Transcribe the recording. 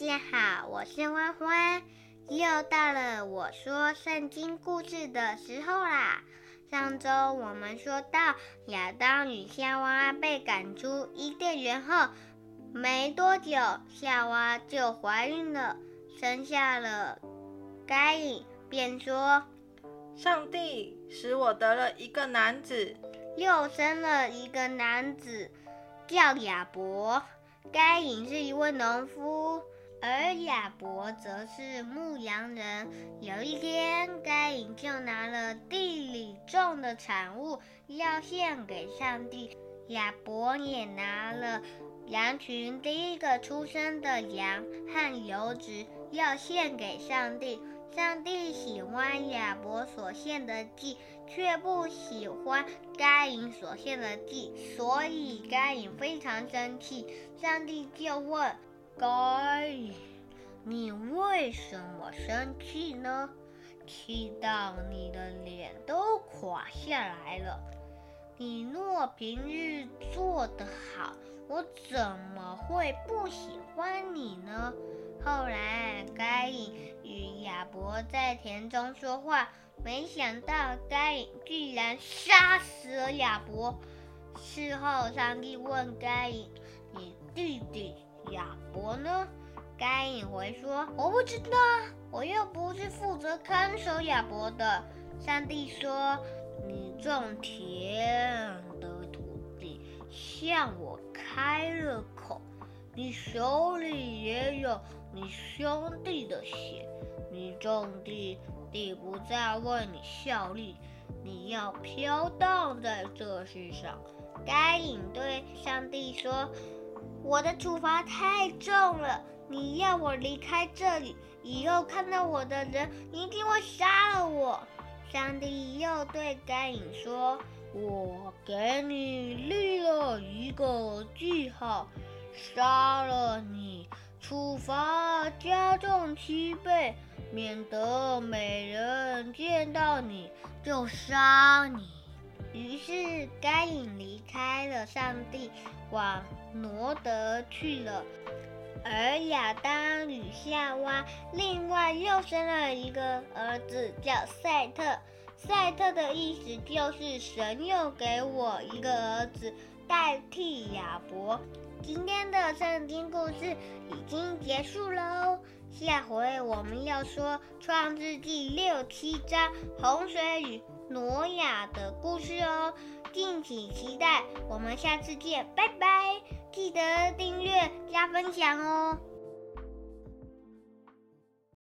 大家好，我是欢欢，又到了我说圣经故事的时候啦。上周我们说到亚当与夏娃被赶出伊甸园后，没多久夏娃就怀孕了，生下了该隐，便说：“上帝使我得了一个男子。”又生了一个男子，叫亚伯。该隐是一位农夫，而亚伯则是牧羊人。有一天，该隐就拿了地里种的产物要献给上帝，亚伯也拿了羊群第一个出生的羊和油脂要献给上帝。上帝喜欢亚伯所献的祭，却不喜欢该隐所献的祭，所以该隐非常生气。上帝就问该：“你为什么生气呢？气到你的脸都垮下来了。你若平日做得好，我怎么会不喜欢你呢？”后来，该隐与亚伯在田中说话，没想到该隐居然杀死了亚伯。事后，上帝问该隐：“你弟弟亚伯呢？”该隐回说：“我不知道，我又不是负责看守亚伯的。”上帝说：“你种田的土地向我开了口。”你手里也有你兄弟的血，你种地，地不再为你效力，你要飘荡在这世上。该隐对上帝说：“我的处罚太重了，你要我离开这里，以后看到我的人你一定会杀了我。”上帝又对该隐说：“我给你立了一个记号。”杀了你，处罚加重七倍，免得每人见到你就杀你。于是该隐离开了上帝，往挪德去了。而亚当与夏娃另外又生了一个儿子，叫赛特。赛特的意思就是神又给我一个儿子，代替亚伯。今天的圣经故事已经结束喽，下回我们要说创世纪六七章洪水与挪亚的故事哦，敬请期待。我们下次见，拜拜！记得订阅加分享哦。